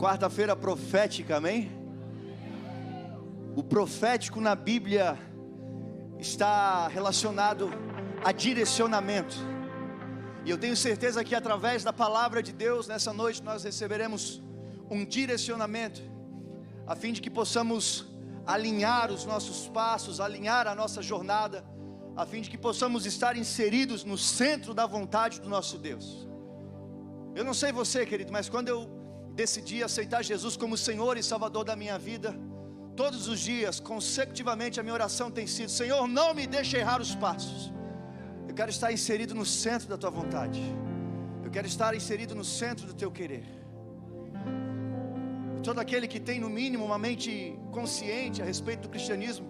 Quarta-feira profética, amém? O profético na Bíblia está relacionado a direcionamento. E eu tenho certeza que através da palavra de Deus, nessa noite, nós receberemos um direcionamento, a fim de que possamos alinhar os nossos passos, alinhar a nossa jornada, a fim de que possamos estar inseridos no centro da vontade do nosso Deus. Eu não sei você, querido, mas quando eu decidi aceitar Jesus como Senhor e Salvador da minha vida, todos os dias, consecutivamente, a minha oração tem sido: Senhor, não me deixe errar os passos. Eu quero estar inserido no centro da tua vontade. Eu quero estar inserido no centro do teu querer. Todo aquele que tem, no mínimo, uma mente consciente a respeito do cristianismo,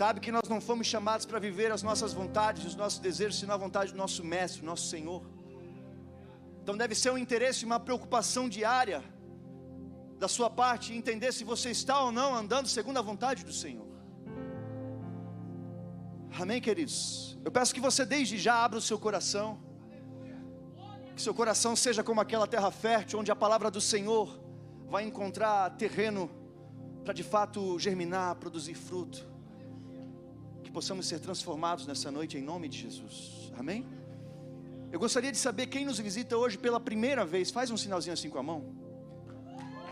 sabe que nós não fomos chamados para viver as nossas vontades, os nossos desejos, senão a vontade do nosso Mestre, nosso Senhor. Então deve ser um interesse, uma preocupação diária da sua parte, entender se você está ou não andando segundo a vontade do Senhor. Amém, queridos? Eu peço que você desde já abra o seu coração, que seu coração seja como aquela terra fértil, onde a palavra do Senhor vai encontrar terreno para de fato germinar, produzir fruto. Que possamos ser transformados nessa noite em nome de Jesus. Amém? Eu gostaria de saber quem nos visita hoje pela primeira vez. Faz um sinalzinho assim com a mão.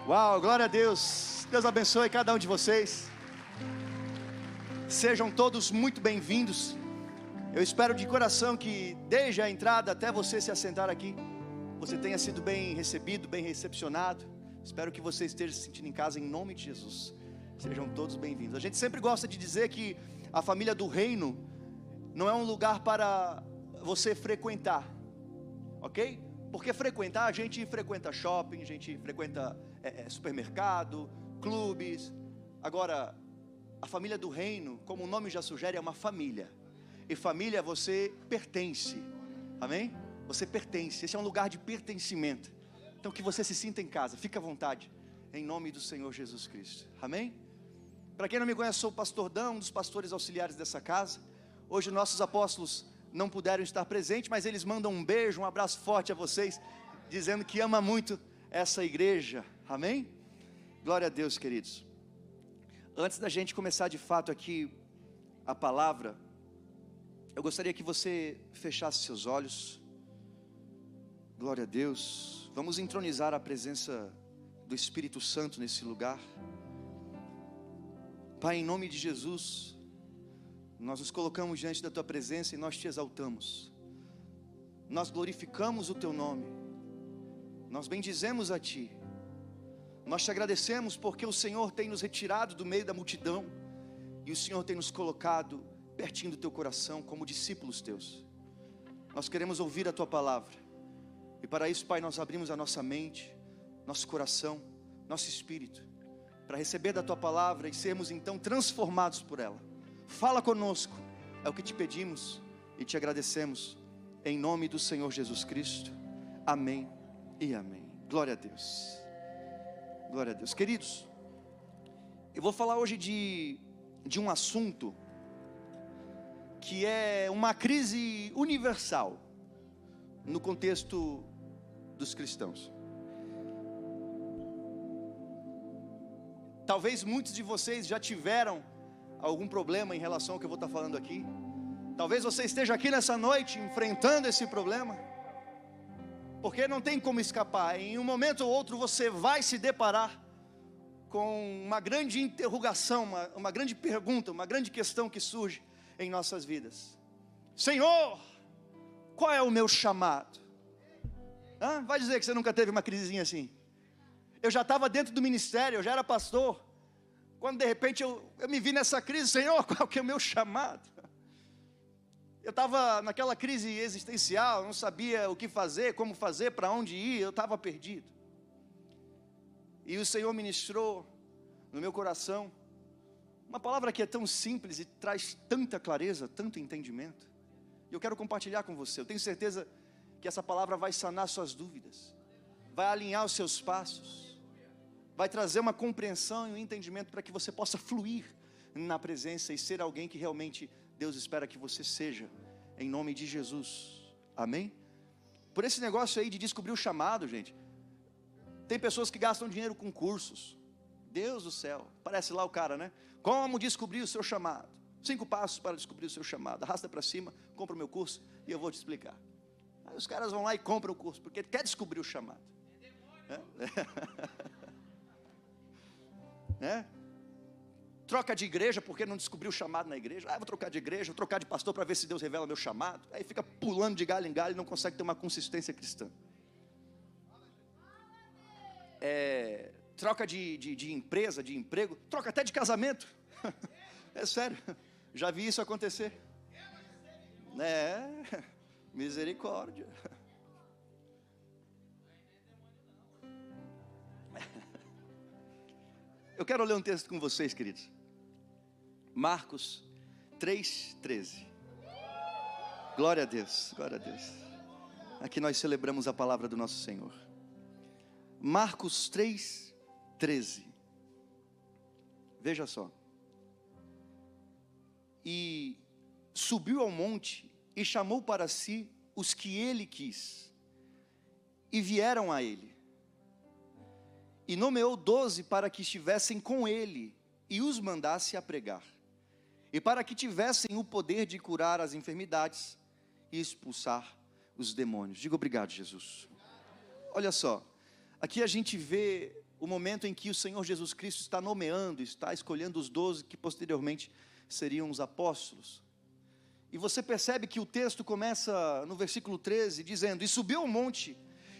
Uau, glória a Deus. Deus abençoe cada um de vocês. Sejam todos muito bem-vindos. Eu espero de coração que desde a entrada até você se assentar aqui, você tenha sido bem recebido, bem recepcionado Espero que você esteja se sentindo em casa em nome de Jesus. Sejam todos bem-vindos. A gente sempre gosta de dizer que a família do reino não é um lugar para você frequentar, ok? Porque frequentar, a gente frequenta shopping, a gente frequenta é, é, supermercado, clubes. Agora, a família do reino, como o nome já sugere, é uma família. E família você pertence, amém? Você pertence, esse é um lugar de pertencimento. Então que você se sinta em casa, fique à vontade, em nome do Senhor Jesus Cristo. Amém? Para quem não me conhece, sou o pastor Dão, um dos pastores auxiliares dessa casa. Hoje nossos apóstolos não puderam estar presentes, mas eles mandam um beijo, um abraço forte a vocês, dizendo que ama muito essa igreja. Amém? Glória a Deus, queridos. Antes da gente começar de fato aqui a palavra, eu gostaria que você fechasse seus olhos. Glória a Deus. Vamos entronizar a presença do Espírito Santo nesse lugar. Pai, em nome de Jesus, nós nos colocamos diante da tua presença e nós te exaltamos. Nós glorificamos o teu nome. Nós bendizemos a ti. Nós te agradecemos porque o Senhor tem nos retirado do meio da multidão e o Senhor tem nos colocado pertinho do teu coração como discípulos teus. Nós queremos ouvir a tua palavra. E para isso, Pai, nós abrimos a nossa mente, nosso coração, nosso espírito, para receber da tua palavra e sermos então transformados por ela. Fala conosco, é o que te pedimos e te agradecemos, em nome do Senhor Jesus Cristo. Amém e amém. Glória a Deus. Glória a Deus. Queridos, eu vou falar hoje de, de um assunto que é uma crise universal no contexto dos cristãos. Talvez muitos de vocês já tiveram algum problema em relação ao que eu vou estar falando aqui. Talvez você esteja aqui nessa noite enfrentando esse problema, porque não tem como escapar. Em um momento ou outro você vai se deparar com uma grande interrogação, uma, uma grande pergunta, uma grande questão que surge em nossas vidas: Senhor, qual é o meu chamado? Hã? Vai dizer que você nunca teve uma crisezinha assim. Eu já estava dentro do ministério, eu já era pastor. Quando de repente eu, eu me vi nessa crise, Senhor, qual que é o meu chamado? Eu estava naquela crise existencial, não sabia o que fazer, como fazer, para onde ir, eu estava perdido. E o Senhor ministrou no meu coração uma palavra que é tão simples e traz tanta clareza, tanto entendimento. E eu quero compartilhar com você. Eu tenho certeza que essa palavra vai sanar suas dúvidas, vai alinhar os seus passos, vai trazer uma compreensão e um entendimento para que você possa fluir na presença e ser alguém que realmente Deus espera que você seja, em nome de Jesus. Amém? Por esse negócio aí de descobrir o chamado, gente. Tem pessoas que gastam dinheiro com cursos. Deus do céu, parece lá o cara, né? Como descobrir o seu chamado? Cinco passos para descobrir o seu chamado. Arrasta para cima, compra o meu curso e eu vou te explicar. Aí os caras vão lá e compram o curso, porque quer descobrir o chamado. É? é? Troca de igreja porque não descobriu o chamado na igreja. Ah, vou trocar de igreja, vou trocar de pastor para ver se Deus revela meu chamado. Aí fica pulando de galho em galho e não consegue ter uma consistência cristã. É, troca de, de, de empresa, de emprego, troca até de casamento. É sério, já vi isso acontecer. É, misericórdia. Eu quero ler um texto com vocês, queridos. Marcos 3,13. Glória a Deus, glória a Deus. Aqui nós celebramos a palavra do nosso Senhor. Marcos 3, 13. Veja só. E subiu ao monte e chamou para si os que ele quis, e vieram a ele. E nomeou doze para que estivessem com ele e os mandasse a pregar, e para que tivessem o poder de curar as enfermidades e expulsar os demônios. Diga obrigado, Jesus. Olha só, Aqui a gente vê o momento em que o Senhor Jesus Cristo está nomeando, está escolhendo os doze que posteriormente seriam os apóstolos. E você percebe que o texto começa no versículo 13, dizendo: E subiu ao monte,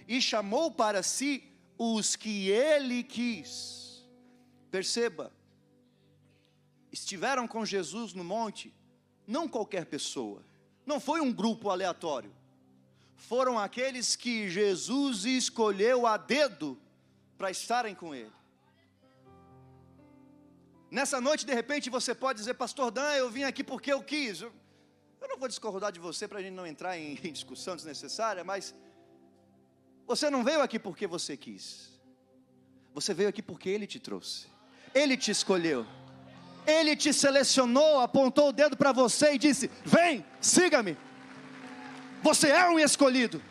e chamou para si os que ele quis. Perceba, estiveram com Jesus no monte, não qualquer pessoa, não foi um grupo aleatório foram aqueles que Jesus escolheu a dedo para estarem com Ele. Nessa noite, de repente, você pode dizer, Pastor Dan, eu vim aqui porque eu quis. Eu não vou discordar de você para a gente não entrar em, discussão desnecessária, mas você não veio aqui porque você quis. Você veio aqui porque Ele te trouxe. Ele te escolheu. Ele te selecionou, apontou o dedo para você e disse: Vem, siga-me. Você é um escolhido.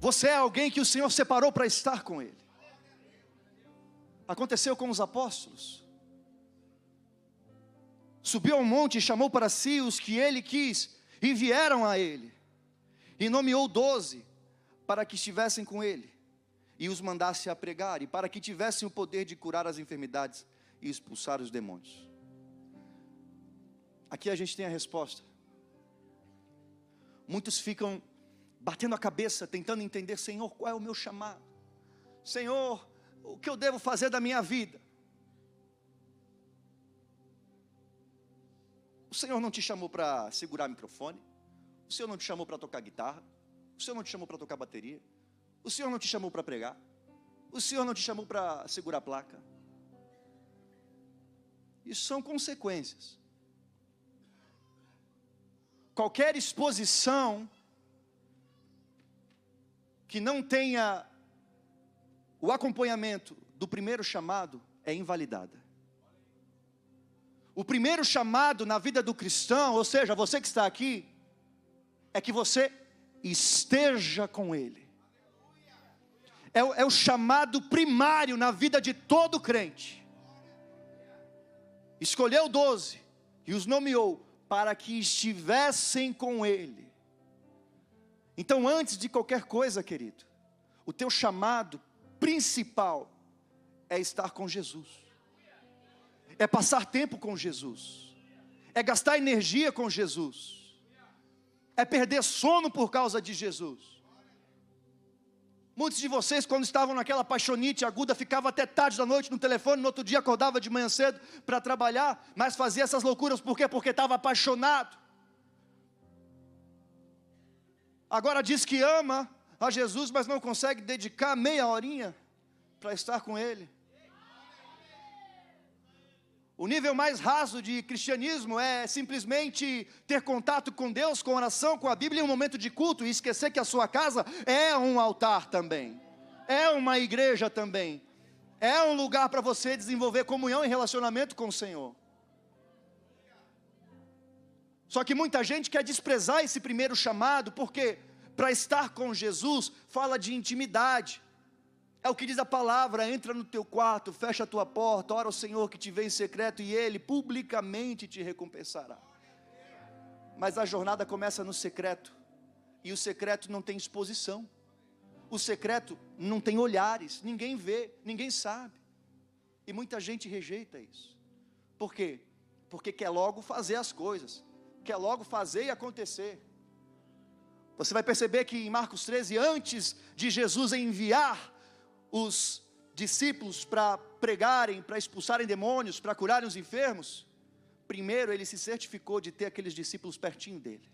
Você é alguém que o Senhor separou para estar com Ele. Aconteceu com os apóstolos. Subiu ao monte e chamou para si os que ele quis, e vieram a ele, e nomeou doze para que estivessem com ele, e os mandasse a pregar, e para que tivessem o poder de curar as enfermidades e expulsar os demônios. Aqui a gente tem a resposta. Muitos ficam batendo a cabeça, tentando entender: Senhor, qual é o meu chamado? Senhor, o que eu devo fazer da minha vida? O Senhor não te chamou para segurar microfone, o Senhor não te chamou para tocar guitarra, o Senhor não te chamou para tocar bateria, o Senhor não te chamou para pregar, o Senhor não te chamou para segurar placa. Isso são consequências. Qualquer exposição que não tenha o acompanhamento do primeiro chamado é invalidada. O primeiro chamado na vida do cristão, ou seja, você que está aqui, é que você esteja com Ele. É, é o chamado primário na vida de todo crente. Escolheu doze e os nomeou para que estivessem com Ele. Então, antes de qualquer coisa, querido, o teu chamado principal é estar com Jesus, é passar tempo com Jesus, é gastar energia com Jesus, é perder sono por causa de Jesus. Muitos de vocês, quando estavam naquela paixonite aguda, ficavam até tarde da noite no telefone, no outro dia acordava de manhã cedo para trabalhar, mas fazia essas loucuras por quê? Porque estava apaixonado. Agora diz que ama a Jesus, mas não consegue dedicar meia horinha para estar com Ele. O nível mais raso de cristianismo é simplesmente ter contato com Deus, com oração, com a Bíblia em um momento de culto e esquecer que a sua casa é um altar também, é uma igreja também, é um lugar para você desenvolver comunhão e relacionamento com o Senhor. Só que muita gente quer desprezar esse primeiro chamado, por quê? para estar com Jesus fala de intimidade. É o que diz a palavra: entra no teu quarto, fecha a tua porta, ora ao Senhor que te vê em secreto e Ele publicamente te recompensará. Mas a jornada começa no secreto, e o secreto não tem exposição, o secreto não tem olhares, ninguém vê, ninguém sabe, e muita gente rejeita isso. Por quê? Porque quer logo fazer as coisas, quer logo fazer e acontecer. Você vai perceber que em Marcos 13, antes de Jesus enviar os discípulos para pregarem, para expulsarem demônios, para curarem os enfermos, primeiro ele se certificou de ter aqueles discípulos pertinho dele.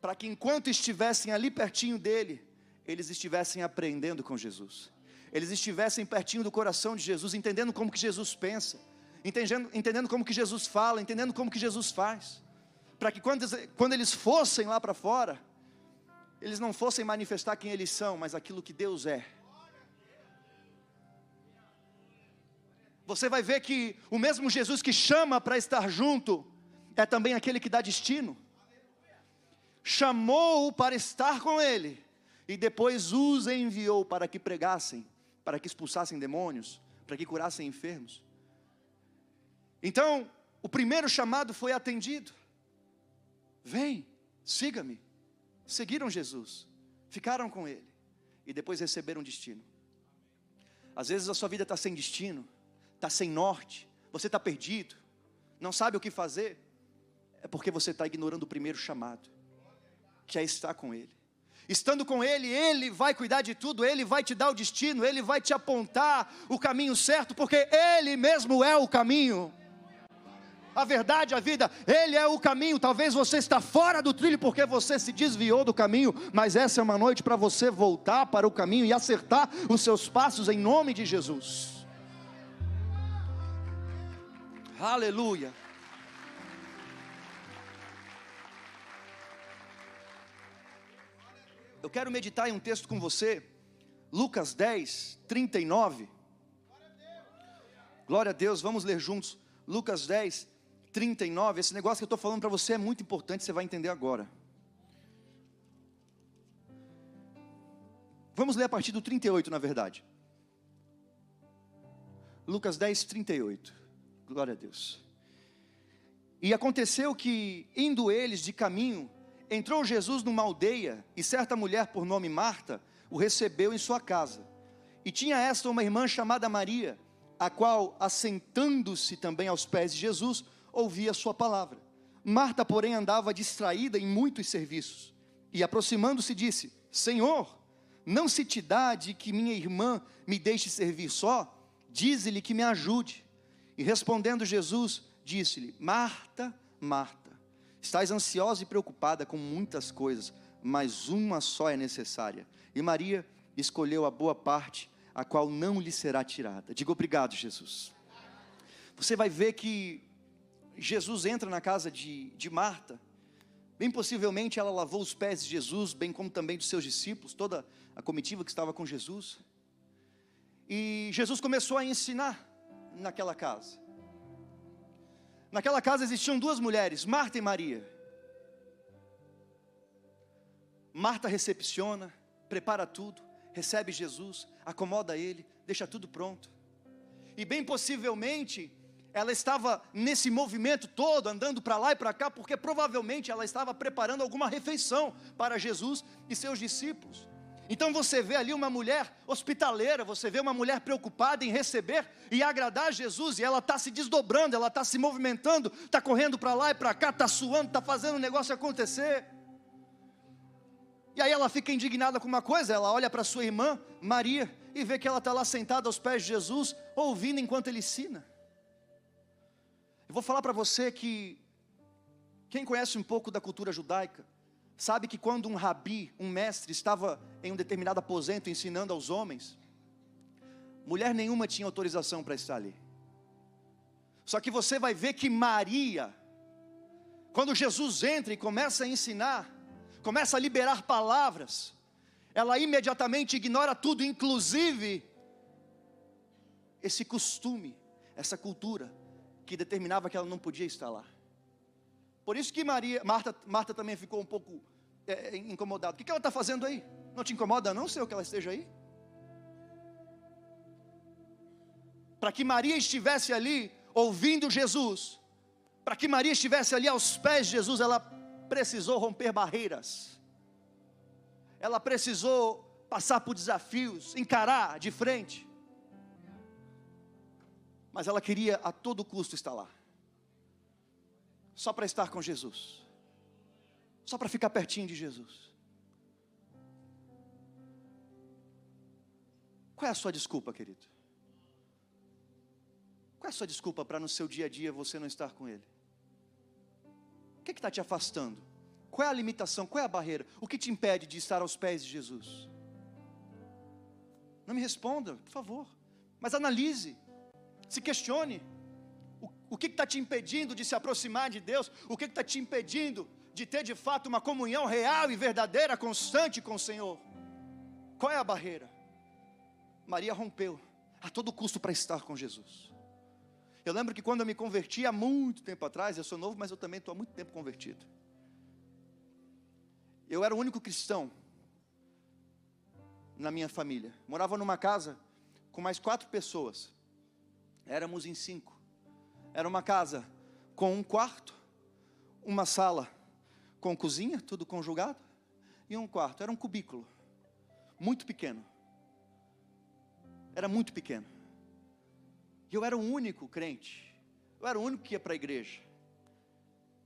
Para que enquanto estivessem ali pertinho dele, eles estivessem aprendendo com Jesus. Eles estivessem pertinho do coração de Jesus, entendendo como que Jesus pensa, entendendo, entendendo como que Jesus fala, entendendo como que Jesus faz. Para que quando, quando eles fossem lá para fora, eles não fossem manifestar quem eles são, mas aquilo que Deus é. Você vai ver que o mesmo Jesus que chama para estar junto, é também aquele que dá destino. Chamou-o para estar com ele, e depois os enviou para que pregassem, para que expulsassem demônios, para que curassem enfermos. Então, o primeiro chamado foi atendido. Vem, siga-me seguiram Jesus, ficaram com Ele e depois receberam destino. Às vezes a sua vida está sem destino, está sem norte, você está perdido, não sabe o que fazer, é porque você está ignorando o primeiro chamado, que é estar com Ele. Estando com Ele, Ele vai cuidar de tudo, Ele vai te dar o destino, Ele vai te apontar o caminho certo, porque Ele mesmo é o caminho a verdade, a vida, Ele é o caminho. Talvez você está fora do trilho porque você se desviou do caminho, mas essa é uma noite para você voltar para o caminho e acertar os seus passos em nome de Jesus. Aleluia. Eu quero meditar em um texto com você, Lucas 10, 39. Glória a Deus, vamos ler juntos. Lucas 10, 39, esse negócio que eu estou falando para você é muito importante, você vai entender agora. Vamos ler a partir do 38, na verdade. Lucas 10, 38. Glória a Deus. E aconteceu que, indo eles de caminho, entrou Jesus numa aldeia, e certa mulher por nome Marta o recebeu em sua casa. E tinha esta uma irmã chamada Maria, a qual, assentando-se também aos pés de Jesus, ouvia a sua palavra. Marta, porém, andava distraída em muitos serviços. E aproximando-se, disse: Senhor, não se te dá de que minha irmã me deixe servir só? Dize-lhe que me ajude. E respondendo Jesus, disse-lhe: Marta, Marta, estás ansiosa e preocupada com muitas coisas, mas uma só é necessária. E Maria escolheu a boa parte, a qual não lhe será tirada. Diga obrigado, Jesus. Você vai ver que Jesus entra na casa de, de Marta, bem possivelmente ela lavou os pés de Jesus, bem como também dos seus discípulos, toda a comitiva que estava com Jesus. E Jesus começou a ensinar naquela casa. Naquela casa existiam duas mulheres, Marta e Maria. Marta recepciona, prepara tudo, recebe Jesus, acomoda ele, deixa tudo pronto. E bem possivelmente ela estava nesse movimento todo, andando para lá e para cá, porque provavelmente ela estava preparando alguma refeição para Jesus e seus discípulos. Então você vê ali uma mulher hospitaleira, você vê uma mulher preocupada em receber e agradar Jesus, e ela está se desdobrando, ela está se movimentando, está correndo para lá e para cá, está suando, está fazendo o negócio acontecer. E aí ela fica indignada com uma coisa, ela olha para sua irmã, Maria, e vê que ela está lá sentada aos pés de Jesus, ouvindo enquanto ele ensina. Eu vou falar para você que quem conhece um pouco da cultura judaica, sabe que quando um rabi, um mestre, estava em um determinado aposento ensinando aos homens, mulher nenhuma tinha autorização para estar ali. Só que você vai ver que Maria, quando Jesus entra e começa a ensinar, começa a liberar palavras, ela imediatamente ignora tudo, inclusive esse costume, essa cultura que determinava que ela não podia estar lá. Por isso que Maria, Marta, Marta também ficou um pouco é, incomodado. O que, que ela está fazendo aí? Não te incomoda, não, Senhor, que ela esteja aí? Para que Maria estivesse ali ouvindo Jesus, para que Maria estivesse ali aos pés de Jesus, ela precisou romper barreiras, ela precisou passar por desafios, encarar de frente, mas ela queria a todo custo estar lá, só para estar com Jesus, só para ficar pertinho de Jesus. Qual é a sua desculpa, querido? Qual é a sua desculpa para no seu dia a dia você não estar com Ele? O que é está te afastando? Qual é a limitação? Qual é a barreira? O que te impede de estar aos pés de Jesus? Não me responda, por favor. Mas analise, se questione. O, que está te impedindo de se aproximar de Deus? O que está te impedindo de ter de fato uma comunhão real e verdadeira, constante com o Senhor? Qual é a barreira? Maria rompeu a todo custo para estar com Jesus. Eu lembro que quando eu me converti há muito tempo atrás, eu sou novo, mas eu também estou há muito tempo convertido. Eu era o único cristão na minha família. Morava numa casa com mais quatro pessoas. Éramos em cinco. Era uma casa com um quarto, uma sala com cozinha, tudo conjugado, e um quarto. Era um cubículo, muito pequeno era muito pequeno. E eu era o único crente. Eu era o único que ia para a igreja.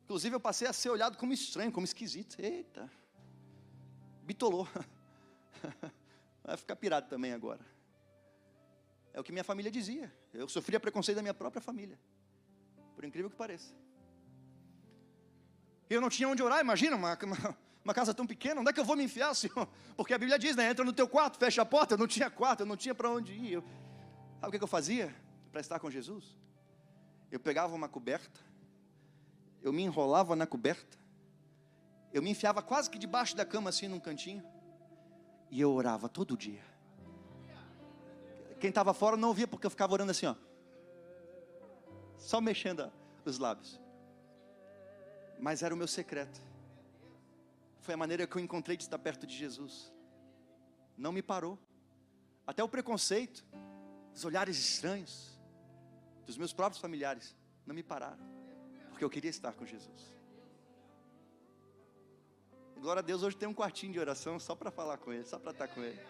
Inclusive eu passei a ser olhado como estranho, como esquisito. Eita, bitolou. Vai ficar pirado também agora. É o que minha família dizia. Eu sofria preconceito da minha própria família. Por incrível que pareça. Eu não tinha onde orar, imagina, uma, uma, uma casa tão pequena, onde é que eu vou me enfiar, Senhor? Porque a Bíblia diz, né? Entra no teu quarto, fecha a porta. Eu não tinha quarto, eu não tinha para onde ir. Eu, sabe o que, que eu fazia para estar com Jesus? Eu pegava uma coberta, eu me enrolava na coberta, eu me enfiava quase que debaixo da cama, assim, num cantinho, e eu orava todo dia. Quem estava fora não ouvia, porque eu ficava orando assim, ó, só mexendo os lábios. Mas era o meu secreto foi a maneira que eu encontrei de estar perto de Jesus. Não me parou. Até o preconceito, os olhares estranhos dos meus próprios familiares não me pararam, porque eu queria estar com Jesus. Glória a Deus, hoje tem um quartinho de oração só para falar com Ele, só para estar com Ele,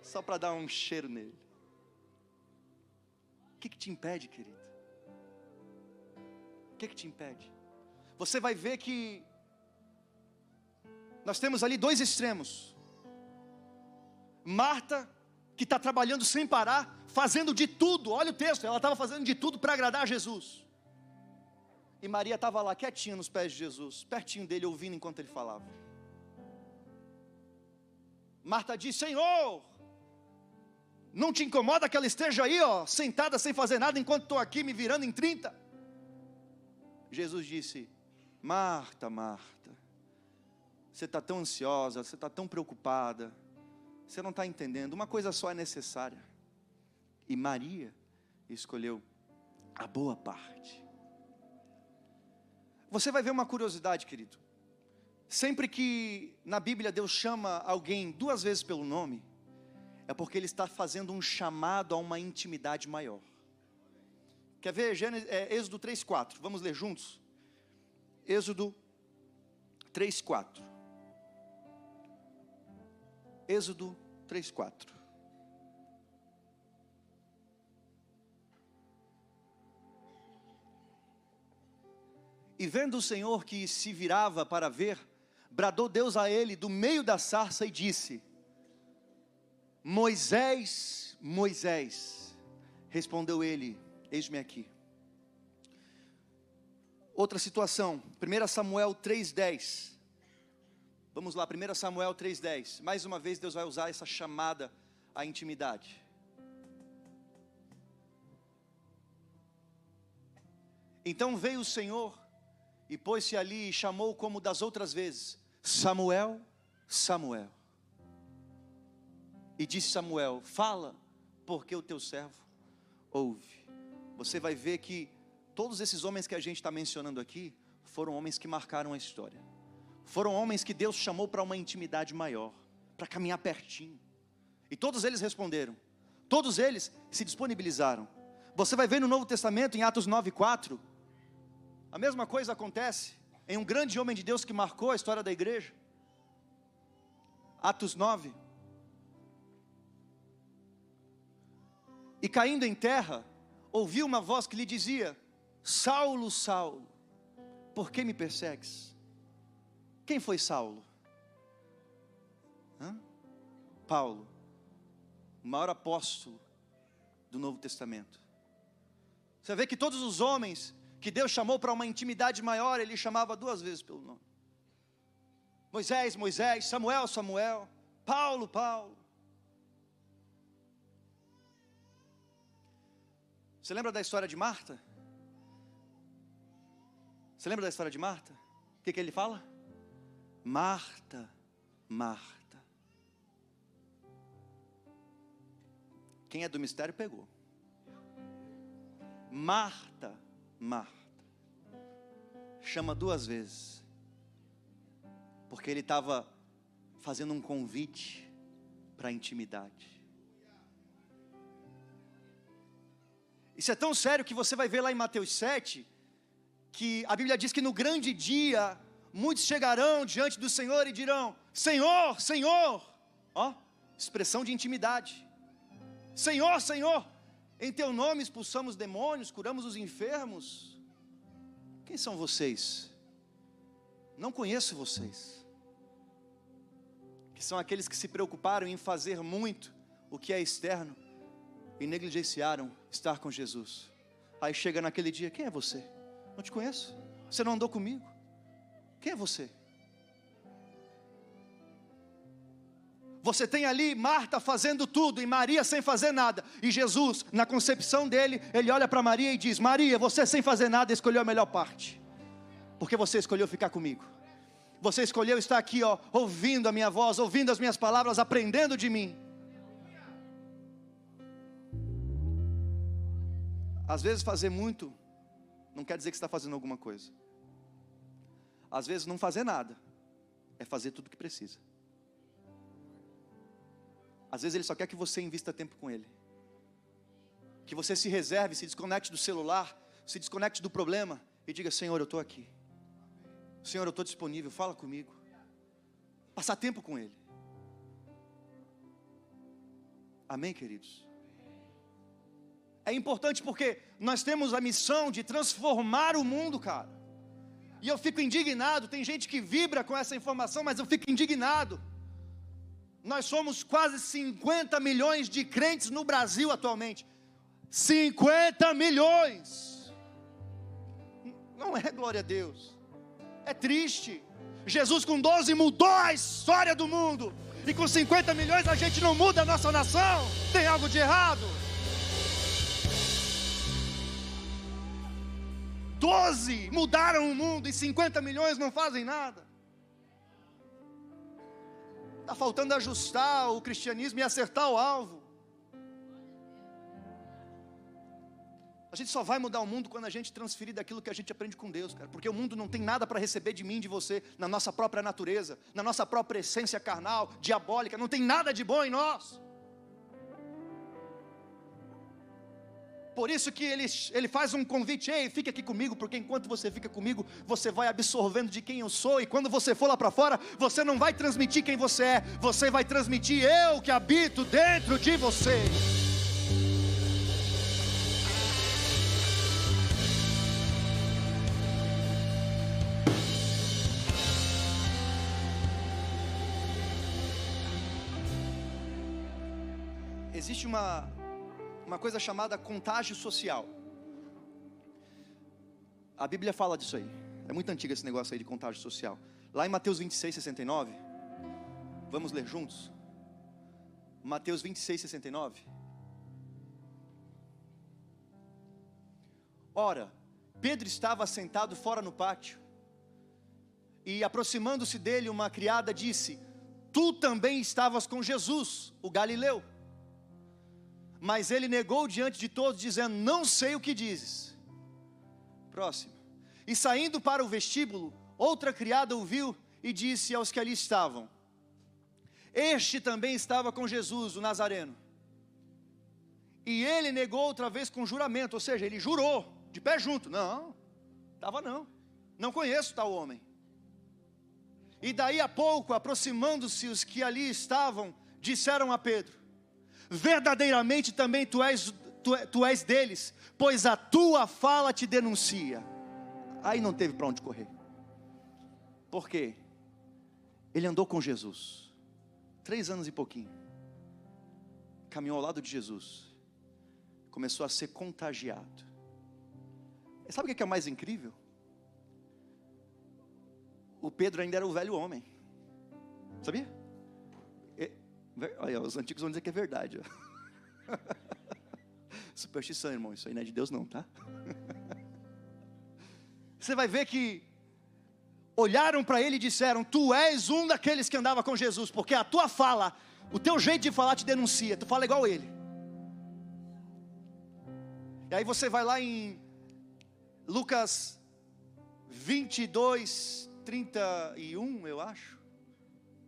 só para dar um cheiro nele. Que, que te impede, querido? O que, que te impede? Você vai ver que nós temos ali dois extremos. Marta, que está trabalhando sem parar, fazendo de tudo, olha o texto, ela estava fazendo de tudo para agradar a Jesus. E Maria estava lá quietinha nos pés de Jesus, pertinho dele, ouvindo enquanto ele falava. Marta disse: Senhor, não te incomoda que ela esteja aí, ó, sentada sem fazer nada, enquanto estou aqui me virando em 30? Jesus disse: Marta, Marta você está tão ansiosa, você está tão preocupada, você não está entendendo. Uma coisa só é necessária. E Maria escolheu a boa parte. Você vai ver uma curiosidade, querido. Sempre que na Bíblia Deus chama alguém duas vezes pelo nome, é porque Ele está fazendo um chamado a uma intimidade maior. Quer ver Gênesis, é, Êxodo 3,4? Vamos ler juntos? Êxodo 3,4. Êxodo 3:4. E vendo o Senhor que se virava para ver, bradou Deus a ele do meio da sarça e disse: Moisés, Moisés. Respondeu ele: Eis-me aqui. Outra situação, 1 Samuel 3:10. Vamos lá, 1 Samuel 3,10. Mais uma vez Deus vai usar essa chamada à intimidade. Então veio o Senhor e pôs-se ali e chamou como das outras vezes: Samuel, Samuel. E disse Samuel: Fala, porque o teu servo ouve. Você vai ver que todos esses homens que a gente está mencionando aqui foram homens que marcaram a história foram homens que Deus chamou para uma intimidade maior, para caminhar pertinho. E todos eles responderam. Todos eles se disponibilizaram. Você vai ver no Novo Testamento, em Atos 9:4, a mesma coisa acontece em um grande homem de Deus que marcou a história da igreja. Atos 9. E caindo em terra, ouviu uma voz que lhe dizia: Saulo, Saulo, por que me persegues? Quem foi Saulo? Hã? Paulo, o maior apóstolo do Novo Testamento. Você vê que todos os homens que Deus chamou para uma intimidade maior, ele chamava duas vezes pelo nome. Moisés, Moisés, Samuel, Samuel, Paulo, Paulo. Você lembra da história de Marta? Você lembra da história de Marta? O que, que ele fala? Marta, Marta. Quem é do mistério pegou. Marta, Marta. Chama duas vezes. Porque ele estava fazendo um convite para a intimidade. Isso é tão sério que você vai ver lá em Mateus 7, que a Bíblia diz que no grande dia, muitos chegarão diante do Senhor e dirão: Senhor, Senhor, ó, expressão de intimidade. Senhor, Senhor, em teu nome expulsamos demônios, curamos os enfermos. Quem são vocês? Não conheço vocês. Que são aqueles que se preocuparam em fazer muito o que é externo e negligenciaram estar com Jesus. Aí chega naquele dia, quem é você? Não te conheço. Você não andou comigo. Quem é você? Você tem ali Marta fazendo tudo e Maria sem fazer nada. E Jesus, na concepção dele, ele olha para Maria e diz: Maria, você sem fazer nada escolheu a melhor parte, porque você escolheu ficar comigo. Você escolheu estar aqui, ó, ouvindo a minha voz, ouvindo as minhas palavras, aprendendo de mim. Às vezes fazer muito não quer dizer que está fazendo alguma coisa. Às vezes não fazer nada é fazer tudo o que precisa. Às vezes ele só quer que você invista tempo com ele. Que você se reserve, se desconecte do celular, se desconecte do problema e diga: Senhor, eu estou aqui. Senhor, eu estou disponível, fala comigo. Passar tempo com ele. Amém, queridos? É importante porque nós temos a missão de transformar o mundo, cara. E eu fico indignado. Tem gente que vibra com essa informação, mas eu fico indignado nós somos quase 50 milhões de crentes no Brasil atualmente. 50 milhões. Não é glória a Deus. É triste. Jesus com 12 mudou a história do mundo. E com 50 milhões a gente não muda a nossa nação. Tem algo de errado. 12 mudaram o mundo e 50 milhões não fazem nada. Está faltando ajustar o cristianismo e acertar o alvo. A gente só vai mudar o mundo quando a gente transferir daquilo que a gente aprende com Deus, cara. Porque o mundo não tem nada para receber de mim, de você, na nossa própria natureza, na nossa própria essência carnal, diabólica. Não tem nada de bom em nós. Por isso que ele, ele faz um convite, ei, fique aqui comigo, porque enquanto você fica comigo, você vai absorvendo de quem eu sou, e quando você for lá para fora, você não vai transmitir quem você é, você vai transmitir eu que habito dentro de você. Existe uma uma coisa chamada contágio social. A Bíblia fala disso aí. É muito antigo esse negócio aí de contágio social. Lá em Mateus 26, 69. Vamos ler juntos? Mateus 26, 69. Ora, Pedro estava sentado fora no pátio, e aproximando-se dele, uma criada disse: Tu também estavas com Jesus, o Galileu. Mas ele negou diante de todos, dizendo: Não sei o que dizes. Próximo. E saindo para o vestíbulo, outra criada o viu e disse aos que ali estavam: Este também estava com Jesus, o Nazareno. E ele negou outra vez com juramento, ou seja, ele jurou, de pé junto: Não, estava não, não conheço tal homem. E daí a pouco, aproximando-se os que ali estavam, disseram a Pedro: Verdadeiramente também tu és, tu, tu és deles, pois a tua fala te denuncia. Aí não teve para onde correr. Por quê? Ele andou com Jesus, três anos e pouquinho, caminhou ao lado de Jesus, começou a ser contagiado. E sabe o que é mais incrível? O Pedro ainda era o velho homem, sabia? Olha, os antigos vão dizer que é verdade. Superstição, irmão, isso aí não é de Deus, não, tá? Você vai ver que olharam para ele e disseram: Tu és um daqueles que andava com Jesus, porque a tua fala, o teu jeito de falar te denuncia, tu fala igual ele. E aí você vai lá em Lucas 22, 31, eu acho.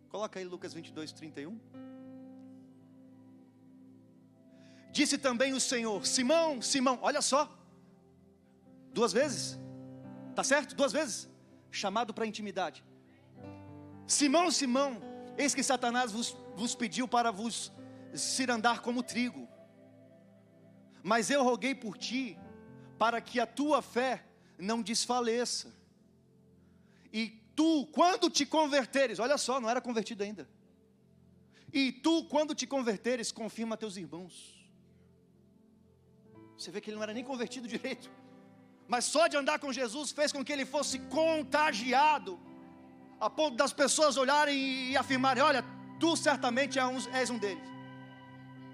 Coloca aí Lucas 22, 31. Disse também o Senhor: Simão, Simão, olha só, duas vezes, tá certo? Duas vezes chamado para intimidade. Simão, Simão, eis que Satanás vos, vos pediu para vos cirandar como trigo. Mas eu roguei por ti, para que a tua fé não desfaleça. E tu, quando te converteres, olha só, não era convertido ainda. E tu, quando te converteres, confirma teus irmãos. Você vê que ele não era nem convertido direito. Mas só de andar com Jesus fez com que ele fosse contagiado, a ponto das pessoas olharem e afirmarem: Olha, tu certamente és um deles,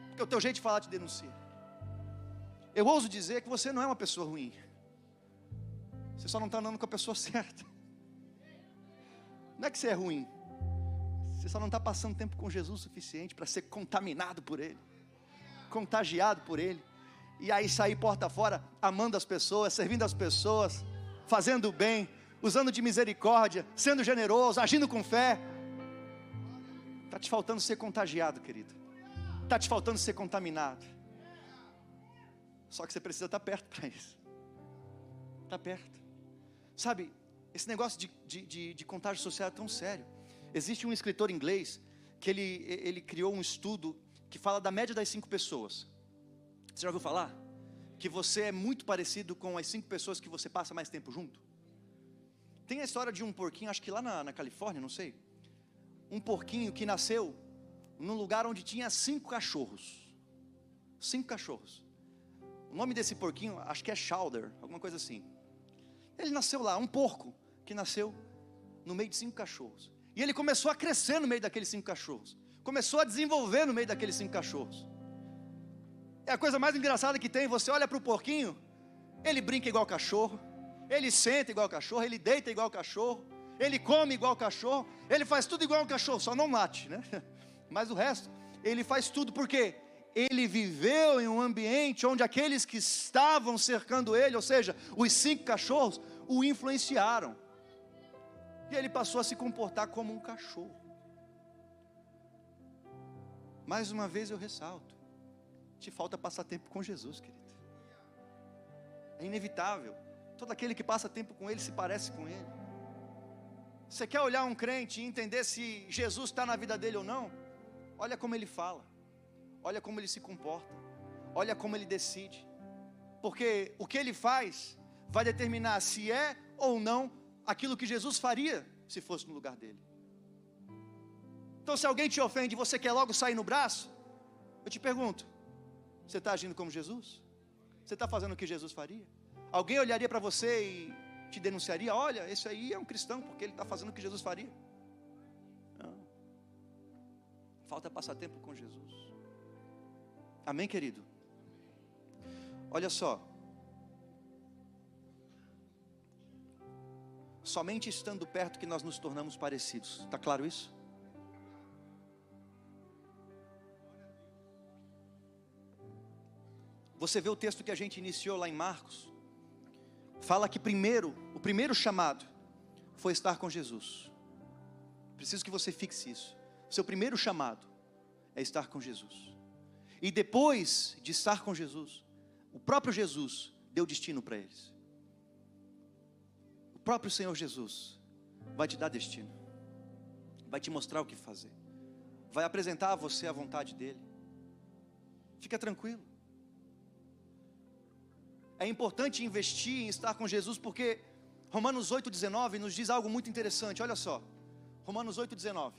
porque o teu jeito de falar te denuncia. Eu ouso dizer que você não é uma pessoa ruim, você só não está andando com a pessoa certa. Não é que você é ruim, você só não está passando tempo com Jesus o suficiente para ser contaminado por Ele, contagiado por Ele e aí sair porta fora, amando as pessoas, servindo as pessoas, fazendo o bem, usando de misericórdia, sendo generoso, agindo com fé. Está te faltando ser contagiado, querido. Está te faltando ser contaminado. Só que você precisa estar perto para isso. Está perto. Sabe, esse negócio de, de, de, de, contágio social é tão sério. Existe um escritor inglês que ele, ele criou um estudo que fala da média das cinco pessoas. Você já ouviu falar? Que você é muito parecido com as cinco pessoas que você passa mais tempo junto? Tem a história de um porquinho, acho que lá na, na Califórnia, não sei. Um porquinho que nasceu num lugar onde tinha cinco cachorros. Cinco cachorros. O nome desse porquinho, acho que é Chowder, alguma coisa assim. Ele nasceu lá, um porco que nasceu no meio de cinco cachorros. E ele começou a crescer no meio daqueles cinco cachorros. Começou a desenvolver no meio daqueles cinco cachorros. É a coisa mais engraçada que tem. Você olha para o porquinho, ele brinca igual cachorro, ele senta igual cachorro, ele deita igual cachorro, ele come igual cachorro, ele faz tudo igual cachorro, só não late, né? Mas o resto, ele faz tudo porque ele viveu em um ambiente onde aqueles que estavam cercando ele, ou seja, os cinco cachorros, o influenciaram. E ele passou a se comportar como um cachorro. Mais uma vez eu ressalto: te falta passar tempo com Jesus, querido. É inevitável. Todo aquele que passa tempo com Ele se parece com Ele. Você quer olhar um crente e entender se Jesus está na vida dele ou não? Olha como ele fala, olha como ele se comporta, olha como ele decide, porque o que ele faz vai determinar se é ou não aquilo que Jesus faria se fosse no lugar dele. Então, se alguém te ofende e você quer logo sair no braço, eu te pergunto: você está agindo como Jesus? Você está fazendo o que Jesus faria? Alguém olharia para você e te denunciaria: olha, esse aí é um cristão, porque ele está fazendo o que Jesus faria? Falta passar tempo com Jesus. Amém, querido? Olha só. Somente estando perto que nós nos tornamos parecidos. Está claro isso? Você vê o texto que a gente iniciou lá em Marcos. Fala que primeiro, o primeiro chamado foi estar com Jesus. Preciso que você fixe isso. Seu primeiro chamado é estar com Jesus. E depois de estar com Jesus, o próprio Jesus deu destino para eles. O próprio Senhor Jesus vai te dar destino, vai te mostrar o que fazer, vai apresentar a você a vontade dEle. Fica tranquilo. É importante investir em estar com Jesus porque Romanos 8,19 nos diz algo muito interessante. Olha só, Romanos 8,19.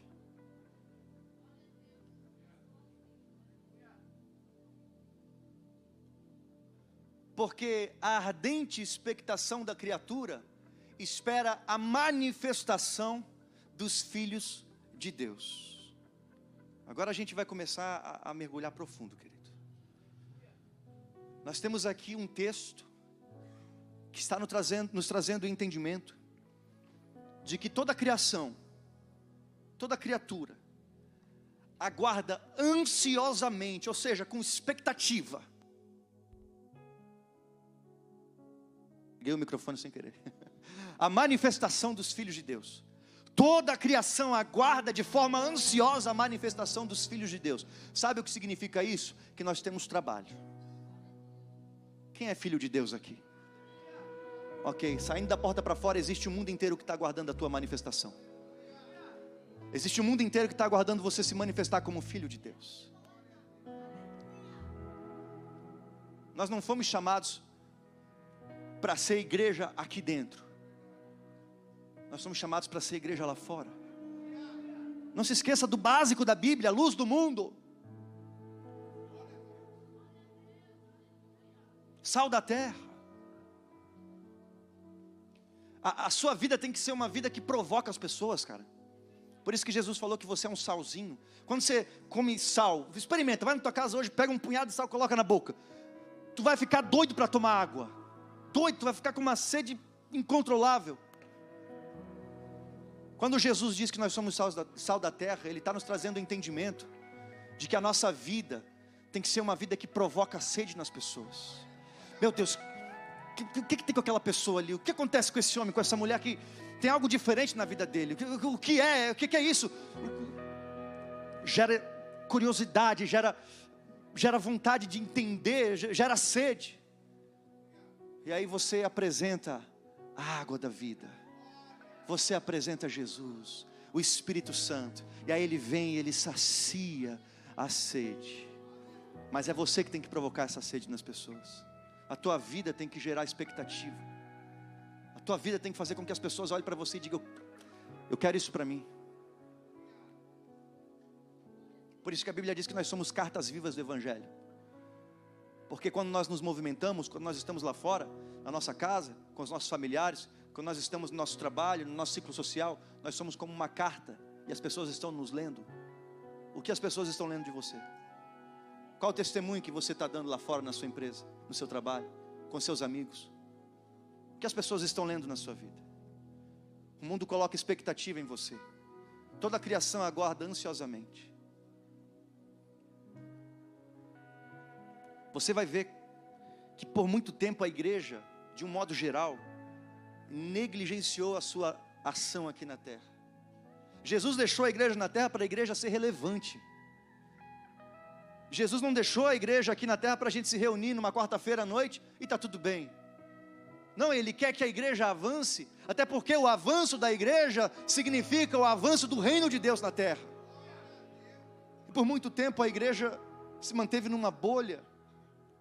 Porque a ardente expectação da criatura espera a manifestação dos filhos de Deus. Agora a gente vai começar a, a mergulhar profundo, querido. Nós temos aqui um texto que está nos trazendo, nos trazendo o entendimento de que toda criação, toda criatura, aguarda ansiosamente, ou seja, com expectativa. Liguei o microfone sem querer. A manifestação dos filhos de Deus. Toda a criação aguarda de forma ansiosa a manifestação dos filhos de Deus. Sabe o que significa isso? Que nós temos trabalho. Quem é filho de Deus aqui? Ok, saindo da porta para fora, existe um mundo inteiro que está aguardando a tua manifestação. Existe um mundo inteiro que está aguardando você se manifestar como filho de Deus. Nós não fomos chamados para ser igreja aqui dentro. Nós somos chamados para ser igreja lá fora. Não se esqueça do básico da Bíblia, a luz do mundo. Sal da terra. A, a, sua vida tem que ser uma vida que provoca as pessoas, cara. Por isso que Jesus falou que você é um salzinho. Quando você come sal, experimenta, vai na tua casa hoje, pega um punhado de sal, coloca na boca. Tu vai ficar doido para tomar água. Doido, tu vai ficar com uma sede incontrolável. Quando Jesus diz que nós somos sal da, sal da terra, Ele está nos trazendo o entendimento de que a nossa vida tem que ser uma vida que provoca sede nas pessoas. Meu Deus, o que, que, tem com aquela pessoa ali? O que acontece com esse homem, com essa mulher que tem algo diferente na vida dele? O, o que é? O que, que é isso? Gera curiosidade, gera, gera vontade de entender, gera sede. E aí você apresenta a água da vida. Você apresenta Jesus, o Espírito Santo. E aí ele vem e ele sacia a sede. Mas é você que tem que provocar essa sede nas pessoas. A tua vida tem que gerar expectativa. A tua vida tem que fazer com que as pessoas olhem para você e digam: Eu quero isso para mim. Por isso que a Bíblia diz que nós somos cartas vivas do Evangelho. Porque quando nós nos movimentamos, quando nós estamos lá fora, na nossa casa, com os nossos familiares, quando nós estamos no nosso trabalho, no nosso ciclo social, nós somos como uma carta e as pessoas estão nos lendo. O que as pessoas estão lendo de você? Qual o testemunho que você está dando lá fora na sua empresa, no seu trabalho, com seus amigos? O que as pessoas estão lendo na sua vida? O mundo coloca expectativa em você. Toda a criação aguarda ansiosamente. Você vai ver que por muito tempo a igreja, de um modo geral, negligenciou a sua ação aqui na terra. Jesus deixou a igreja na terra para a igreja ser relevante. Jesus não deixou a igreja aqui na terra para a gente se reunir numa quarta-feira à noite e está tudo bem. Não, Ele quer que a igreja avance, até porque o avanço da igreja significa o avanço do reino de Deus na terra. E por muito tempo a igreja se manteve numa bolha,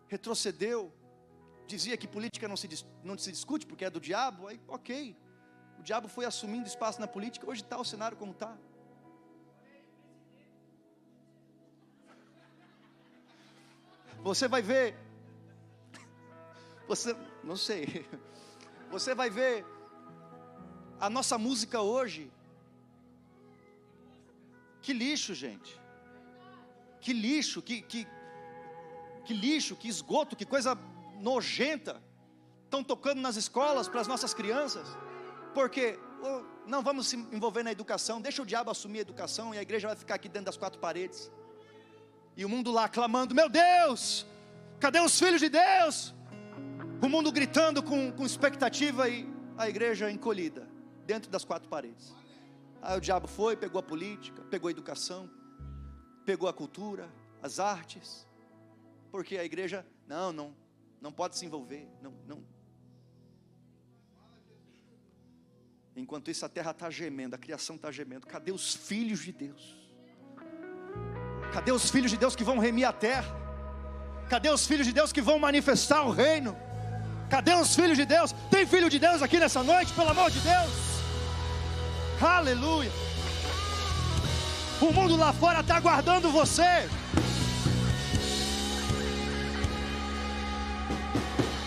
retrocedeu, dizia que política não se, não se discute porque é do diabo, aí ok. O diabo foi assumindo espaço na política, hoje está o cenário como está. Você vai ver. Você, não sei. Você vai ver a nossa música hoje. Que lixo, gente. Que lixo, que, que, que lixo, que esgoto, que coisa nojenta. Estão tocando nas escolas para as nossas crianças. Porque oh, não vamos se envolver na educação, deixa o diabo assumir a educação e a igreja vai ficar aqui dentro das quatro paredes. E o mundo lá clamando: Meu Deus, cadê os filhos de Deus? O mundo gritando com, com expectativa e a igreja encolhida, dentro das quatro paredes. Aí o diabo foi, pegou a política, pegou a educação, pegou a cultura, as artes, porque a igreja, não, não, não pode se envolver, não, não. Enquanto isso a terra está gemendo, a criação está gemendo. Cadê os filhos de Deus? Cadê os filhos de Deus que vão remir a terra? Cadê os filhos de Deus que vão manifestar o reino? Cadê os filhos de Deus? Tem filho de Deus aqui nessa noite, pelo amor de Deus? Aleluia. O mundo lá fora está aguardando você.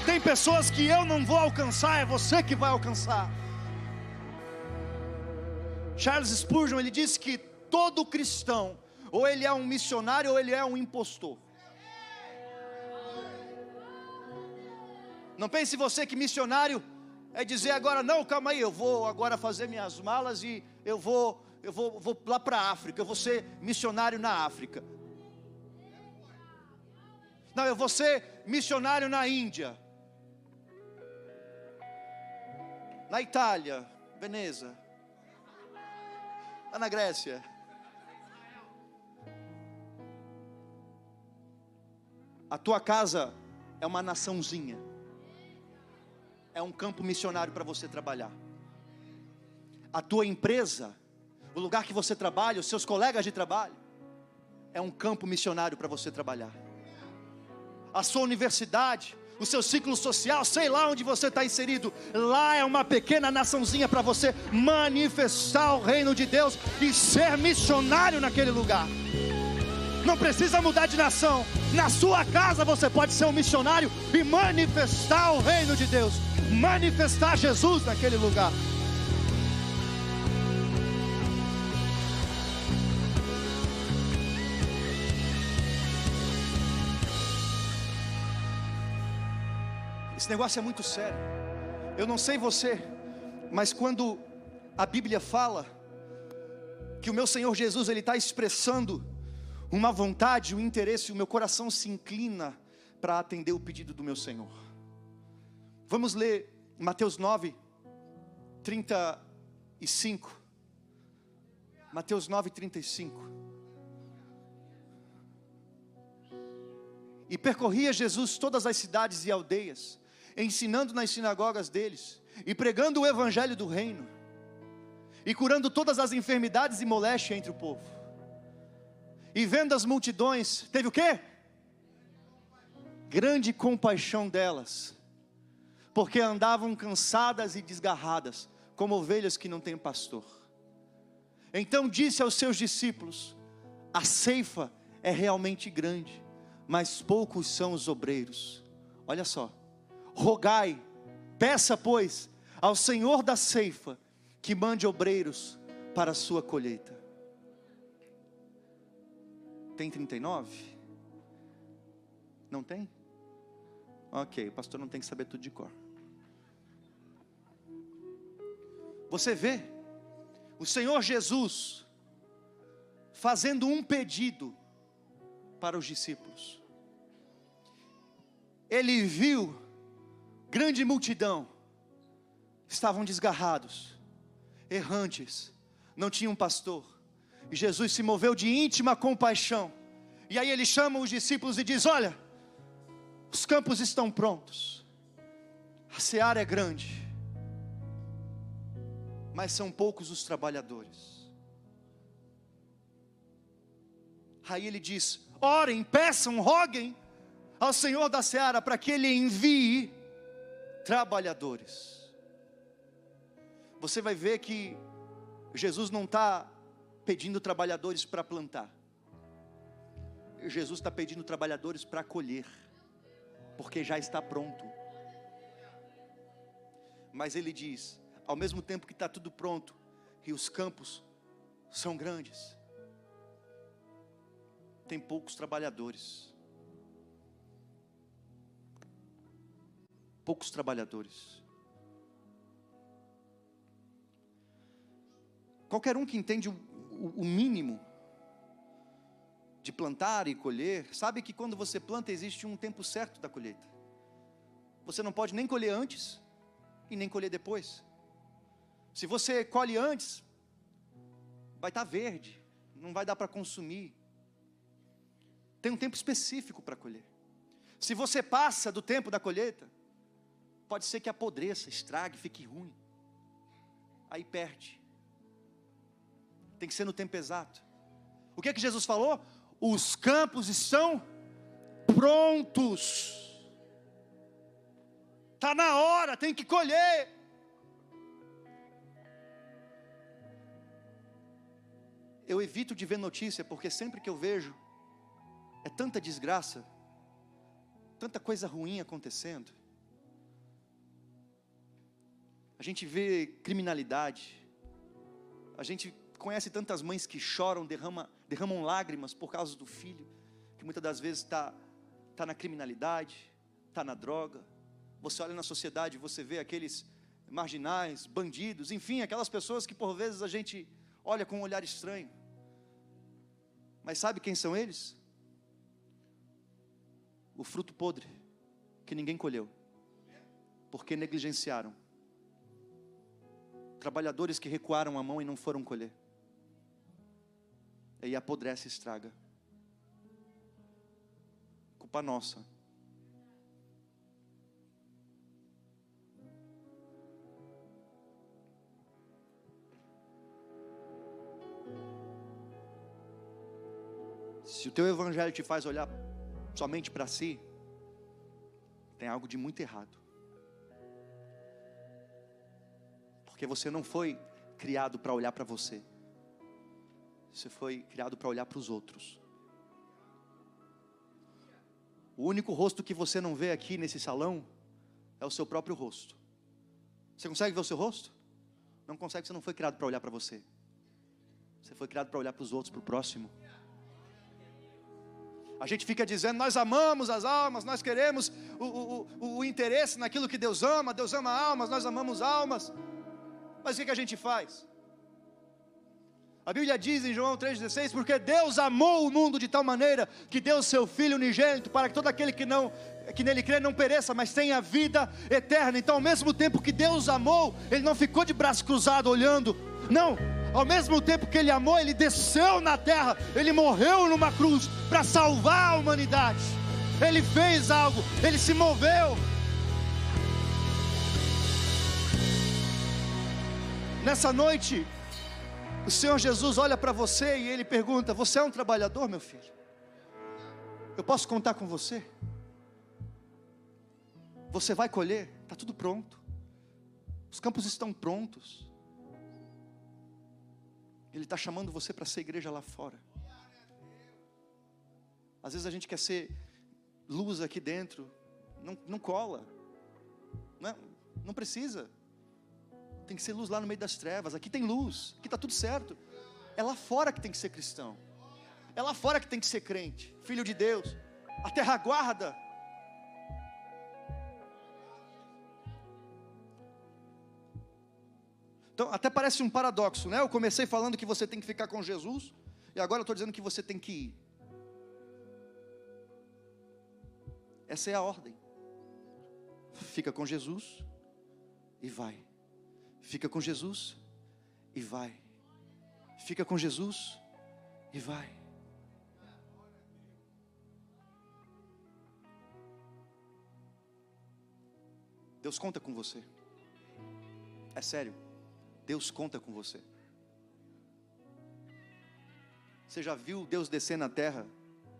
Tem pessoas que eu não vou alcançar, é você que vai alcançar. Charles Spurgeon ele disse que todo cristão ou ele é um missionário ou ele é um impostor. Não pense você que missionário é dizer agora, não, calma aí, eu vou agora fazer minhas malas e eu vou, eu vou, vou lá para a África, eu vou ser missionário na África. Não, eu vou ser missionário na Índia, na Itália, Veneza, lá na Grécia. A tua casa é uma naçãozinha é um campo missionário para você trabalhar. A tua empresa, o lugar que você trabalha, os seus colegas de trabalho, é um campo missionário para você trabalhar. A sua universidade, o seu ciclo social, sei lá onde você está inserido, lá é uma pequena naçãozinha para você manifestar o reino de Deus e ser missionário naquele lugar. Não precisa mudar de nação, na sua casa você pode ser um missionário e manifestar o reino de Deus manifestar Jesus naquele lugar. Esse negócio é muito sério. Eu não sei você, mas quando a Bíblia fala que o meu Senhor Jesus ele está expressando uma vontade, um interesse, o meu coração se inclina para atender o pedido do meu Senhor. Vamos ler Mateus 9, 35. Mateus 9, 35. E percorria Jesus todas as cidades e aldeias, ensinando nas sinagogas deles, e pregando o evangelho do reino, e curando todas as enfermidades e moléstia entre o povo. E vendo as multidões, teve o quê? Grande compaixão delas porque andavam cansadas e desgarradas, como ovelhas que não têm pastor. Então disse aos seus discípulos: A ceifa é realmente grande, mas poucos são os obreiros. Olha só, rogai, peça, pois, ao Senhor da ceifa que mande obreiros para a sua colheita. Tem 39? Não tem? Ok, o pastor não tem que saber tudo de cor. Você vê o Senhor Jesus fazendo um pedido para os discípulos. Ele viu grande multidão, estavam desgarrados, errantes, não tinham pastor. E Jesus se moveu de íntima compaixão. E aí ele chama os discípulos e diz: Olha, os campos estão prontos, a seara é grande, mas são poucos os trabalhadores. Aí ele diz: orem, peçam, roguem ao Senhor da seara para que ele envie trabalhadores. Você vai ver que Jesus não está pedindo trabalhadores para plantar, Jesus está pedindo trabalhadores para colher, porque já está pronto. Mas ele diz: ao mesmo tempo que está tudo pronto e os campos são grandes, tem poucos trabalhadores. Poucos trabalhadores. Qualquer um que entende o, o, mínimo de plantar e colher, sabe que quando você planta existe um tempo certo da colheita. Você não pode nem colher antes e nem colher depois. Se você colhe antes, vai estar verde, não vai dar para consumir. Tem um tempo específico para colher. Se você passa do tempo da colheita, pode ser que apodreça, estrague, fique ruim. Aí perde. Tem que ser no tempo exato. O que é que Jesus falou? Os campos estão prontos. Está na hora, tem que colher. Eu evito de ver notícia, porque sempre que eu vejo, é tanta desgraça, tanta coisa ruim acontecendo. A gente vê criminalidade, a gente conhece tantas mães que choram, derrama, derramam lágrimas por causa do filho, que muitas das vezes está tá na criminalidade, está na droga. Você olha na sociedade, você vê aqueles marginais, bandidos, enfim, aquelas pessoas que por vezes a gente olha com um olhar estranho. Mas sabe quem são eles? O fruto podre que ninguém colheu, porque negligenciaram. Trabalhadores que recuaram a mão e não foram colher. E apodrece e estraga. Culpa nossa. Se o teu evangelho te faz olhar somente para si, tem algo de muito errado. Porque você não foi criado para olhar para você. Você foi criado para olhar para os outros. O único rosto que você não vê aqui nesse salão é o seu próprio rosto. Você consegue ver o seu rosto? Não consegue, você não foi criado para olhar para você. Você foi criado para olhar para os outros, para o próximo. A gente fica dizendo, nós amamos as almas, nós queremos o, o, o, o interesse naquilo que Deus ama, Deus ama almas, nós amamos almas. Mas o que, que a gente faz? A Bíblia diz em João 3,16: Porque Deus amou o mundo de tal maneira que deu o seu Filho unigênito para que todo aquele que não que nele crê não pereça, mas tenha vida eterna. Então, ao mesmo tempo que Deus amou, Ele não ficou de braço cruzado olhando, não, ao mesmo tempo que Ele amou, Ele desceu na terra, Ele morreu numa cruz para salvar a humanidade. Ele fez algo, Ele se moveu. Nessa noite, o Senhor Jesus olha para você e Ele pergunta: Você é um trabalhador, meu filho? Eu posso contar com você? Você vai colher, está tudo pronto. Os campos estão prontos. Ele está chamando você para ser igreja lá fora. Às vezes a gente quer ser luz aqui dentro, não, não cola, não, é? não precisa. Tem que ser luz lá no meio das trevas. Aqui tem luz, aqui está tudo certo. É lá fora que tem que ser cristão, é lá fora que tem que ser crente, filho de Deus. A terra guarda Então, até parece um paradoxo, né? Eu comecei falando que você tem que ficar com Jesus, e agora eu estou dizendo que você tem que ir. Essa é a ordem. Fica com Jesus e vai. Fica com Jesus e vai. Fica com Jesus e vai. Deus conta com você. É sério. Deus conta com você. Você já viu Deus descer na terra,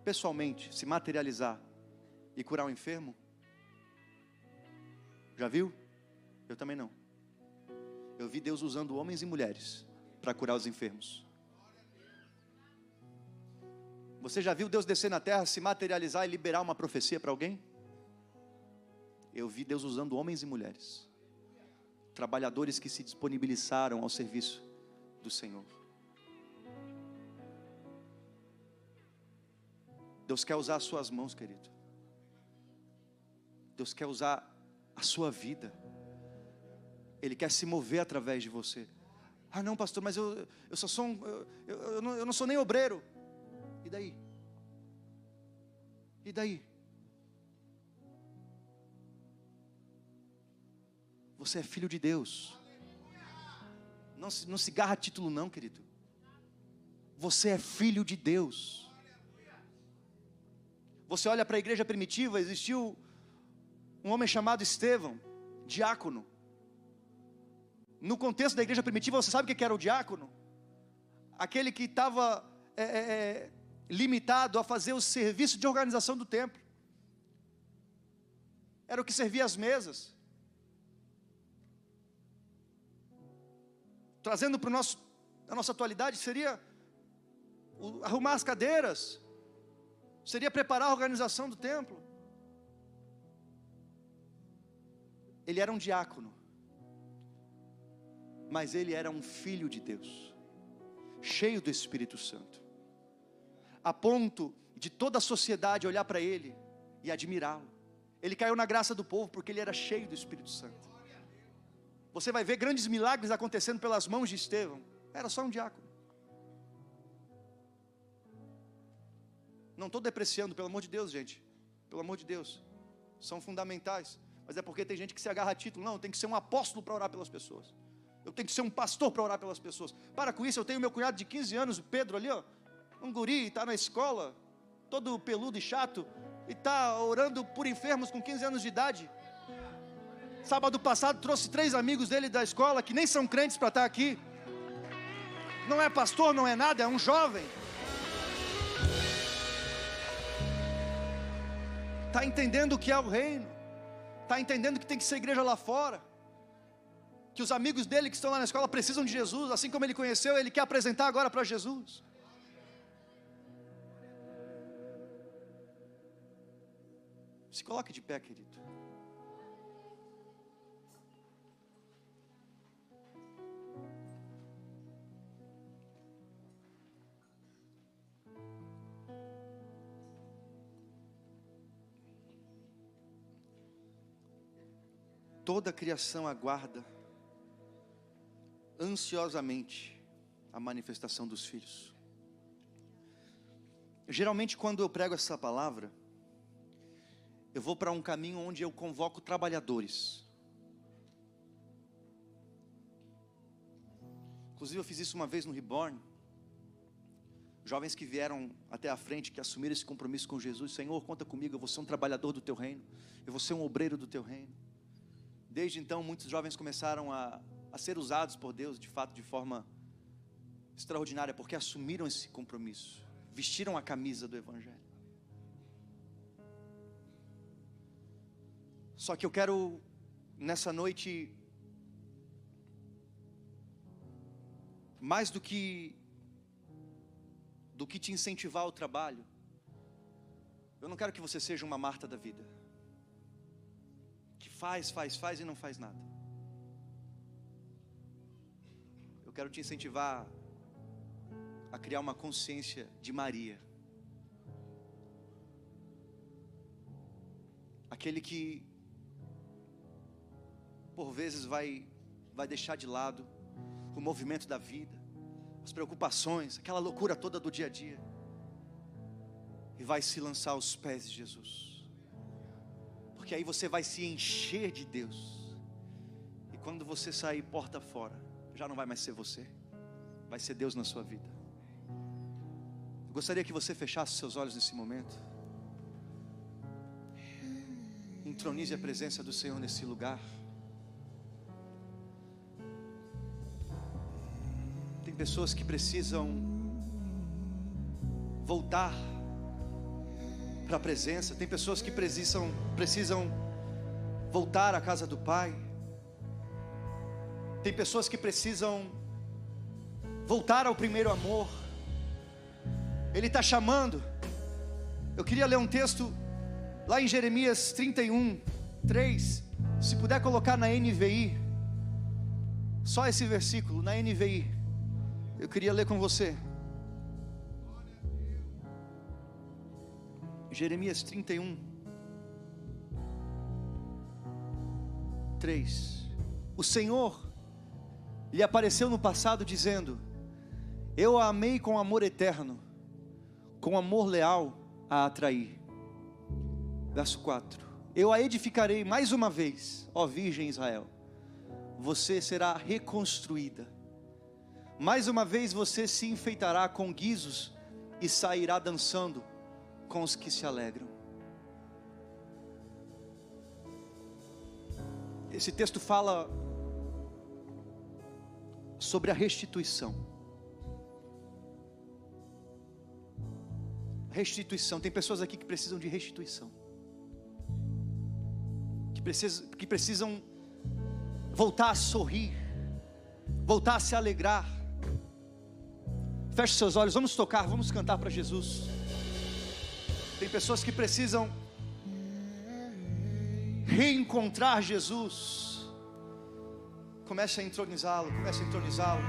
pessoalmente, se materializar e curar o um enfermo? Já viu? Eu também não. Eu vi Deus usando homens e mulheres para curar os enfermos. Você já viu Deus descer na terra, se materializar e liberar uma profecia para alguém? Eu vi Deus usando homens e mulheres trabalhadores que se disponibilizaram ao serviço do Senhor. Deus quer usar as suas mãos, querido. Deus quer usar a sua vida. Ele quer se mover através de você. Ah, não, pastor, mas eu, eu só sou um, eu, eu, eu, não, eu não sou nem obreiro. E daí? E daí? Você é filho de Deus. Não se, não se garra título, não, querido. Você é filho de Deus. Você olha para a igreja primitiva, existiu um homem chamado Estevão, diácono. No contexto da igreja primitiva, você sabe o que era o diácono? Aquele que estava é, é, é, limitado a fazer o serviço de organização do templo. Era o que servia as mesas. Trazendo para a nossa atualidade, seria o, arrumar as cadeiras, seria preparar a organização do templo. Ele era um diácono, mas ele era um filho de Deus, cheio do Espírito Santo, a ponto de toda a sociedade olhar para ele e admirá-lo. Ele caiu na graça do povo porque ele era cheio do Espírito Santo. Você vai ver grandes milagres acontecendo pelas mãos de Estevão. Era só um diácono. Não estou depreciando, pelo amor de Deus, gente. Pelo amor de Deus. São fundamentais. Mas é porque tem gente que se agarra a título. Não, tem que ser um apóstolo para orar pelas pessoas. Eu tenho que ser um pastor para orar pelas pessoas. Para com isso, eu tenho meu cunhado de 15 anos, o Pedro ali, ó. Um guri, está na escola, todo peludo e chato, e está orando por enfermos com 15 anos de idade. Sábado passado trouxe três amigos dele da escola que nem são crentes para estar tá aqui. Não é pastor, não é nada, é um jovem. Está entendendo o que é o reino está entendendo que tem que ser igreja lá fora, que os amigos dele que estão lá na escola precisam de Jesus, assim como ele conheceu, ele quer apresentar agora para Jesus. Se coloque de pé, querido. Toda a criação aguarda ansiosamente a manifestação dos filhos. Geralmente, quando eu prego essa palavra, eu vou para um caminho onde eu convoco trabalhadores. Inclusive, eu fiz isso uma vez no Reborn. Jovens que vieram até a frente, que assumiram esse compromisso com Jesus: Senhor, conta comigo, eu vou ser um trabalhador do teu reino, eu vou ser um obreiro do teu reino. Desde então, muitos jovens começaram a, a ser usados por Deus, de fato, de forma extraordinária, porque assumiram esse compromisso, vestiram a camisa do Evangelho. Só que eu quero, nessa noite, mais do que do que te incentivar ao trabalho, eu não quero que você seja uma Marta da vida faz, faz, faz e não faz nada. Eu quero te incentivar a criar uma consciência de Maria. Aquele que por vezes vai vai deixar de lado o movimento da vida, as preocupações, aquela loucura toda do dia a dia e vai se lançar aos pés de Jesus porque aí você vai se encher de Deus. E quando você sair porta fora, já não vai mais ser você, vai ser Deus na sua vida. Eu gostaria que você fechasse seus olhos nesse momento. Entronize a presença do Senhor nesse lugar. Tem pessoas que precisam voltar para a presença. Tem pessoas que precisam, precisam voltar à casa do Pai. Tem pessoas que precisam voltar ao primeiro amor. Ele está chamando. Eu queria ler um texto lá em Jeremias 31, 3. Se puder colocar na NVI, só esse versículo, na NVI. Eu queria ler com você. Jeremias 31, 3. O Senhor lhe apareceu no passado dizendo: Eu a amei com amor eterno, com amor leal a atrair. Verso 4: Eu a edificarei mais uma vez, ó Virgem Israel. Você será reconstruída, Mais uma vez você se enfeitará com guizos e sairá dançando com os que se alegram. Esse texto fala sobre a restituição. Restituição. Tem pessoas aqui que precisam de restituição. Que precisam, que precisam voltar a sorrir, voltar a se alegrar. Feche seus olhos, vamos tocar, vamos cantar para Jesus. Tem pessoas que precisam reencontrar Jesus. Comece a entronizá-lo, comece a entronizá-lo.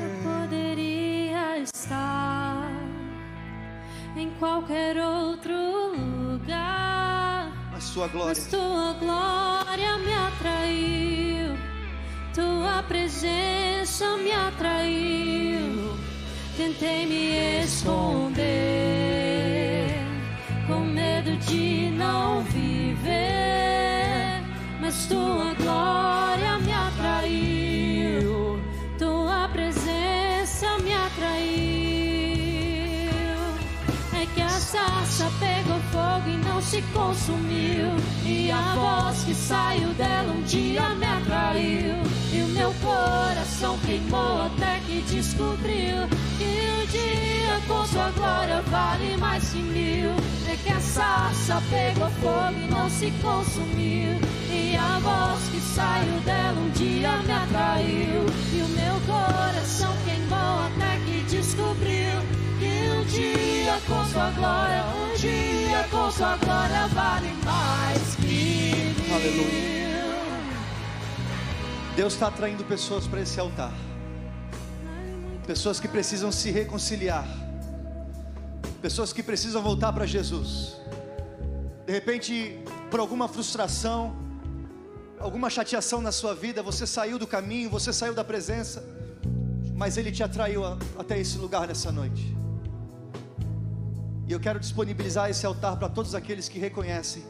Eu poderia estar em qualquer outro lugar, Mas sua glória, mas tua glória me atraiu, tua presença me atraiu. Tentei me esconder, com medo de não viver, mas tua glória se consumiu. E a voz que saiu dela um dia me atraiu. E o meu coração queimou até que descobriu que o dia com sua glória vale mais que mil. É que a sarça pegou fogo e não se consumiu. E a voz que saiu dela um dia me atraiu. E o meu coração queimou até que descobriu que um dia com sua glória, um dia com sua glória vale mais que mil. Aleluia. Deus está atraindo pessoas para esse altar. Pessoas que precisam se reconciliar. Pessoas que precisam voltar para Jesus. De repente, por alguma frustração, alguma chateação na sua vida, você saiu do caminho, você saiu da presença, mas Ele te atraiu até esse lugar nessa noite. E eu quero disponibilizar esse altar para todos aqueles que reconhecem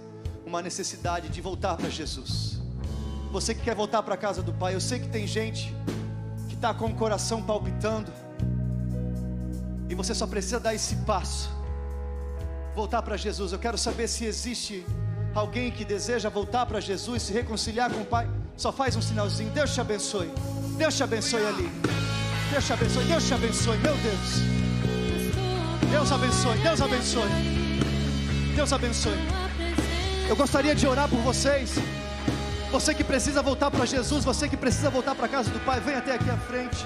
uma necessidade de voltar para Jesus. Você que quer voltar para a casa do Pai, eu sei que tem gente que está com o coração palpitando, e você só precisa dar esse passo, voltar para Jesus. Eu quero saber se existe alguém que deseja voltar para Jesus, se reconciliar com o Pai. Só faz um sinalzinho. Deus te abençoe. Deus te abençoe ali. Deus te abençoe. Deus te abençoe. Meu Deus. Deus abençoe. Deus abençoe. Deus abençoe. Eu gostaria de orar por vocês. Você que precisa voltar para Jesus, você que precisa voltar para a casa do Pai, vem até aqui à frente.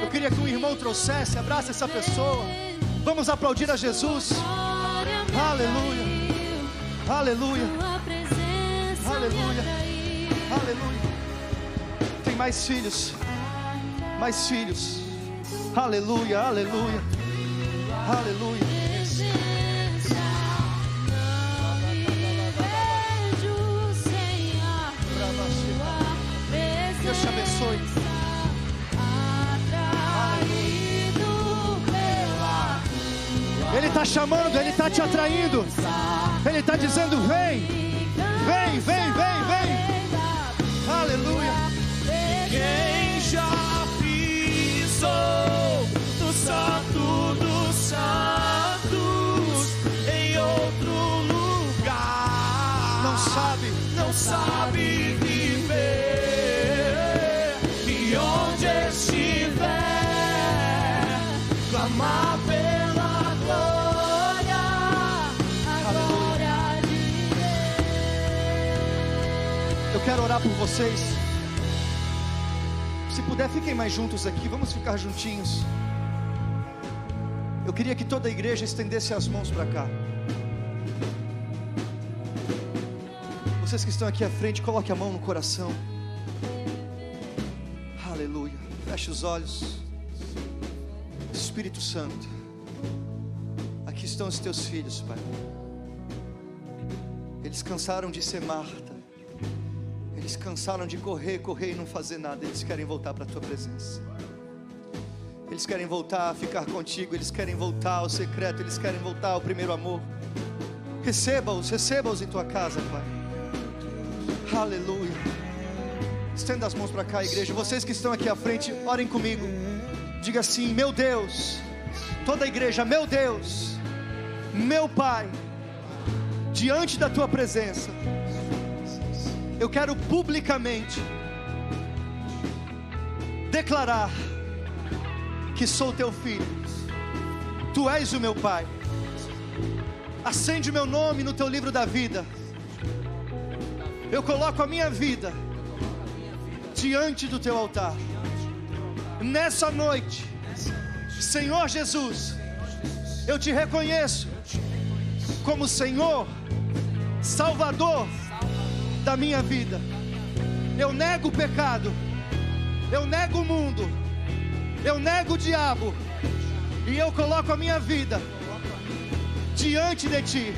Eu queria que um irmão trouxesse, abraça essa pessoa. Vamos aplaudir a Jesus. Aleluia. Aleluia. Aleluia. Aleluia. Tem mais filhos. Mais filhos. Aleluia, aleluia. Aleluia. Deus te abençoe. Ele está chamando, Ele está te atraindo. Ele está dizendo: vem, vem, vem, vem, vem. Não sabe viver e onde estiver clamar pela glória a glória de Deus eu quero orar por vocês. Se puder, fiquem mais juntos aqui. Vamos ficar juntinhos. Eu queria que toda a igreja estendesse as mãos para cá. Vocês que estão aqui à frente, coloque a mão no coração. Aleluia. Feche os olhos. Espírito Santo. Aqui estão os teus filhos, Pai. Eles cansaram de ser Marta. Eles cansaram de correr, correr e não fazer nada. Eles querem voltar para a tua presença. Eles querem voltar a ficar contigo. Eles querem voltar ao secreto. Eles querem voltar ao primeiro amor. Receba-os, receba-os em tua casa, Pai. Aleluia. Estenda as mãos para cá, igreja. Vocês que estão aqui à frente, orem comigo. Diga assim: Meu Deus, toda a igreja, meu Deus, meu Pai, diante da tua presença, eu quero publicamente declarar que sou teu filho, tu és o meu Pai. Acende o meu nome no teu livro da vida. Eu coloco a minha vida diante do teu altar. Nessa noite, Senhor Jesus, eu te reconheço como Senhor, Salvador da minha vida. Eu nego o pecado, eu nego o mundo, eu nego o diabo, e eu coloco a minha vida diante de ti.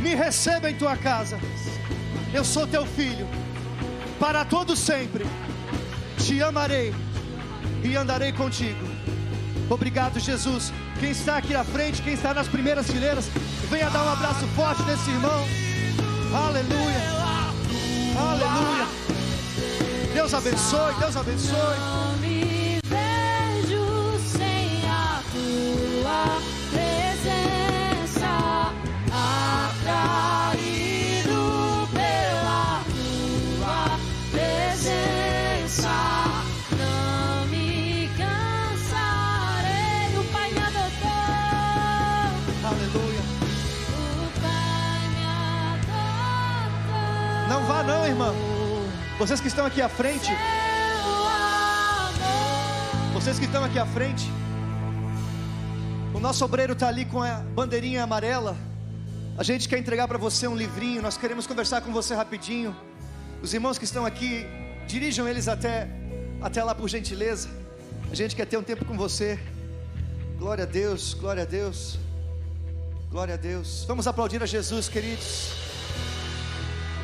Me receba em tua casa. Eu sou teu filho, para todo sempre. Te amarei e andarei contigo. Obrigado, Jesus. Quem está aqui na frente, quem está nas primeiras fileiras, venha dar um abraço forte nesse irmão. Aleluia. Aleluia. Deus abençoe, Deus abençoe. Vá não, irmão. Vocês que estão aqui à frente, vocês que estão aqui à frente, o nosso obreiro está ali com a bandeirinha amarela. A gente quer entregar para você um livrinho. Nós queremos conversar com você rapidinho. Os irmãos que estão aqui, dirijam eles até, até lá por gentileza. A gente quer ter um tempo com você. Glória a Deus, glória a Deus, glória a Deus. Vamos aplaudir a Jesus, queridos.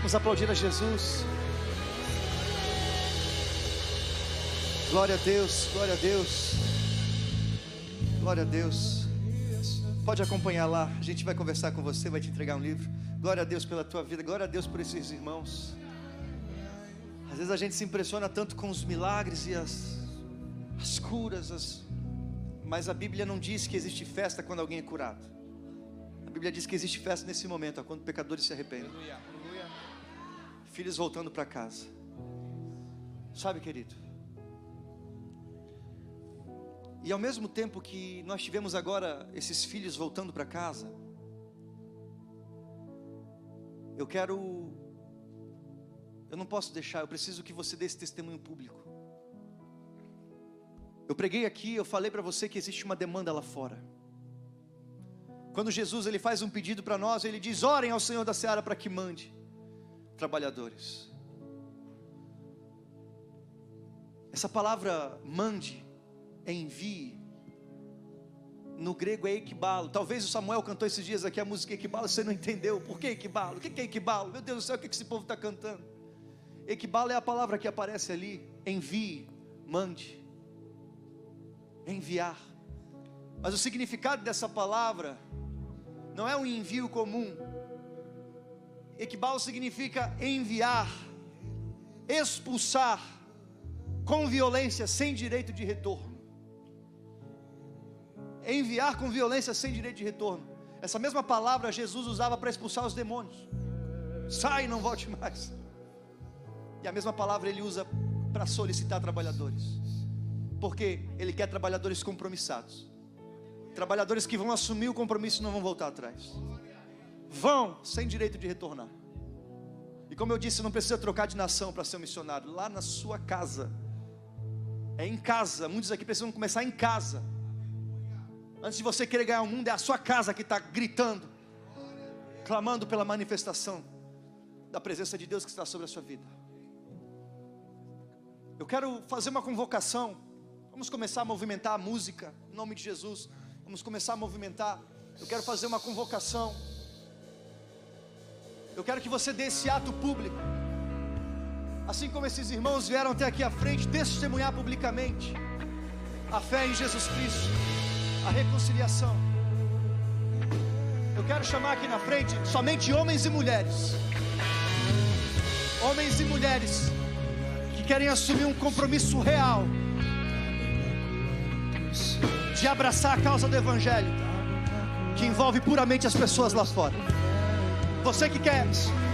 Vamos aplaudir a Jesus. Glória a Deus, glória a Deus, glória a Deus. Pode acompanhar lá, a gente vai conversar com você, vai te entregar um livro. Glória a Deus pela tua vida, glória a Deus por esses irmãos. Às vezes a gente se impressiona tanto com os milagres e as, as curas, as... mas a Bíblia não diz que existe festa quando alguém é curado. A Bíblia diz que existe festa nesse momento, quando pecadores se arrependem. Filhos voltando para casa. Sabe, querido? E ao mesmo tempo que nós tivemos agora esses filhos voltando para casa, eu quero. Eu não posso deixar, eu preciso que você dê esse testemunho público. Eu preguei aqui, eu falei para você que existe uma demanda lá fora. Quando Jesus ele faz um pedido para nós, ele diz: orem ao Senhor da Seara para que mande trabalhadores. Essa palavra mande, envie, no grego é equibalo. Talvez o Samuel cantou esses dias aqui a música equibalo, você não entendeu. Por que equibalo? O que é equibalo? Meu Deus do céu, o que esse povo está cantando? Equibalo é a palavra que aparece ali. Envie, mande, enviar. Mas o significado dessa palavra não é um envio comum. Equibalo significa enviar, expulsar, com violência, sem direito de retorno. Enviar com violência, sem direito de retorno. Essa mesma palavra Jesus usava para expulsar os demônios. Sai não volte mais. E a mesma palavra ele usa para solicitar trabalhadores. Porque ele quer trabalhadores compromissados. Trabalhadores que vão assumir o compromisso e não vão voltar atrás. Vão sem direito de retornar. E como eu disse, não precisa trocar de nação para ser um missionário. Lá na sua casa. É em casa. Muitos aqui precisam começar em casa. Antes de você querer ganhar o mundo, é a sua casa que está gritando, clamando pela manifestação da presença de Deus que está sobre a sua vida. Eu quero fazer uma convocação. Vamos começar a movimentar a música, em nome de Jesus. Vamos começar a movimentar. Eu quero fazer uma convocação. Eu quero que você dê esse ato público. Assim como esses irmãos vieram até aqui à frente, testemunhar publicamente a fé em Jesus Cristo, a reconciliação. Eu quero chamar aqui na frente somente homens e mulheres. Homens e mulheres que que querem assumir um compromisso real de abraçar a causa do Evangelho, que envolve puramente as pessoas lá fora. Você que quer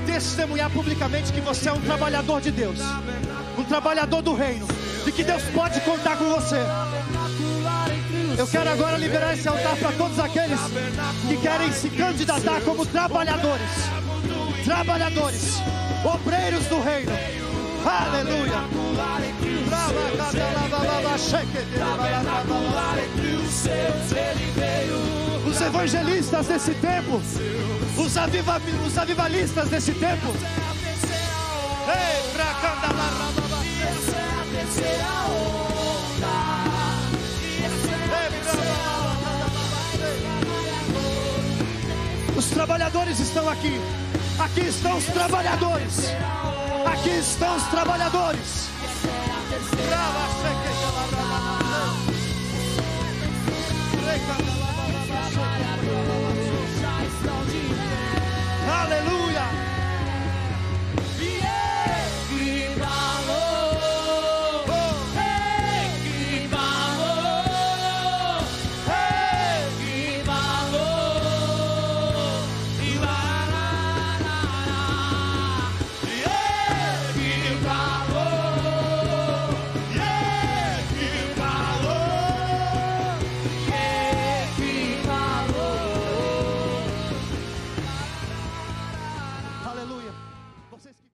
testemunhar publicamente que você é um trabalhador de Deus, um trabalhador do reino, e que Deus pode contar com você. Eu quero agora liberar esse altar para todos aqueles que querem se candidatar como trabalhadores, trabalhadores, obreiros do reino. Aleluia. Os evangelistas desse tempo, os, aviva, os avivalistas desse tempo. Ei, pra onda. Os trabalhadores estão aqui. Aqui estão os trabalhadores. Aqui estão os trabalhadores. Brava,